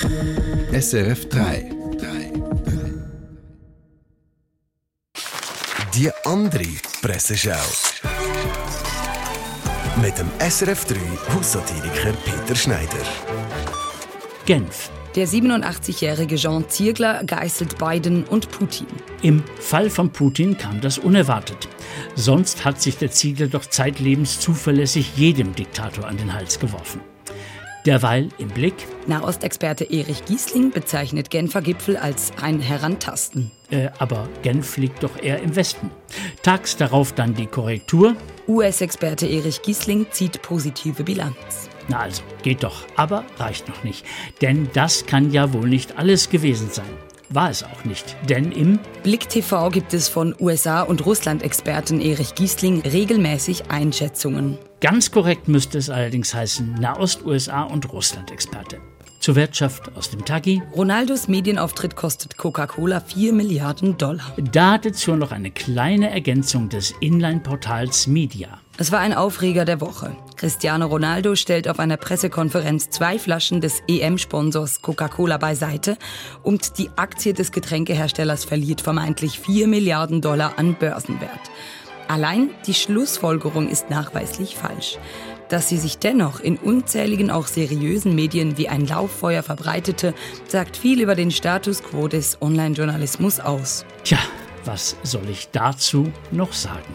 SRF 3. Die andere Presseschau. Mit dem SRF 3 Haussatiriker Peter Schneider. Genf. Der 87-jährige Jean Ziegler geißelt Biden und Putin. Im Fall von Putin kam das unerwartet. Sonst hat sich der Ziegler doch zeitlebens zuverlässig jedem Diktator an den Hals geworfen. Derweil im Blick. Nahostexperte Erich Giesling bezeichnet Genfer Gipfel als ein Herantasten. Äh, aber Genf liegt doch eher im Westen. Tags darauf dann die Korrektur. US-Experte Erich Giesling zieht positive Bilanz. Na also, geht doch, aber reicht noch nicht. Denn das kann ja wohl nicht alles gewesen sein. War es auch nicht, denn im Blick TV gibt es von USA- und Russland-Experten Erich Giesling regelmäßig Einschätzungen. Ganz korrekt müsste es allerdings heißen Nahost, USA und Russland-Experte. Zur Wirtschaft aus dem Tagi. Ronaldos Medienauftritt kostet Coca-Cola 4 Milliarden Dollar. Dazu noch eine kleine Ergänzung des Inline-Portals Media. Es war ein Aufreger der Woche. Cristiano Ronaldo stellt auf einer Pressekonferenz zwei Flaschen des EM-Sponsors Coca-Cola beiseite und die Aktie des Getränkeherstellers verliert vermeintlich 4 Milliarden Dollar an Börsenwert. Allein die Schlussfolgerung ist nachweislich falsch. Dass sie sich dennoch in unzähligen, auch seriösen Medien wie ein Lauffeuer verbreitete, sagt viel über den Status quo des Online-Journalismus aus. Tja, was soll ich dazu noch sagen?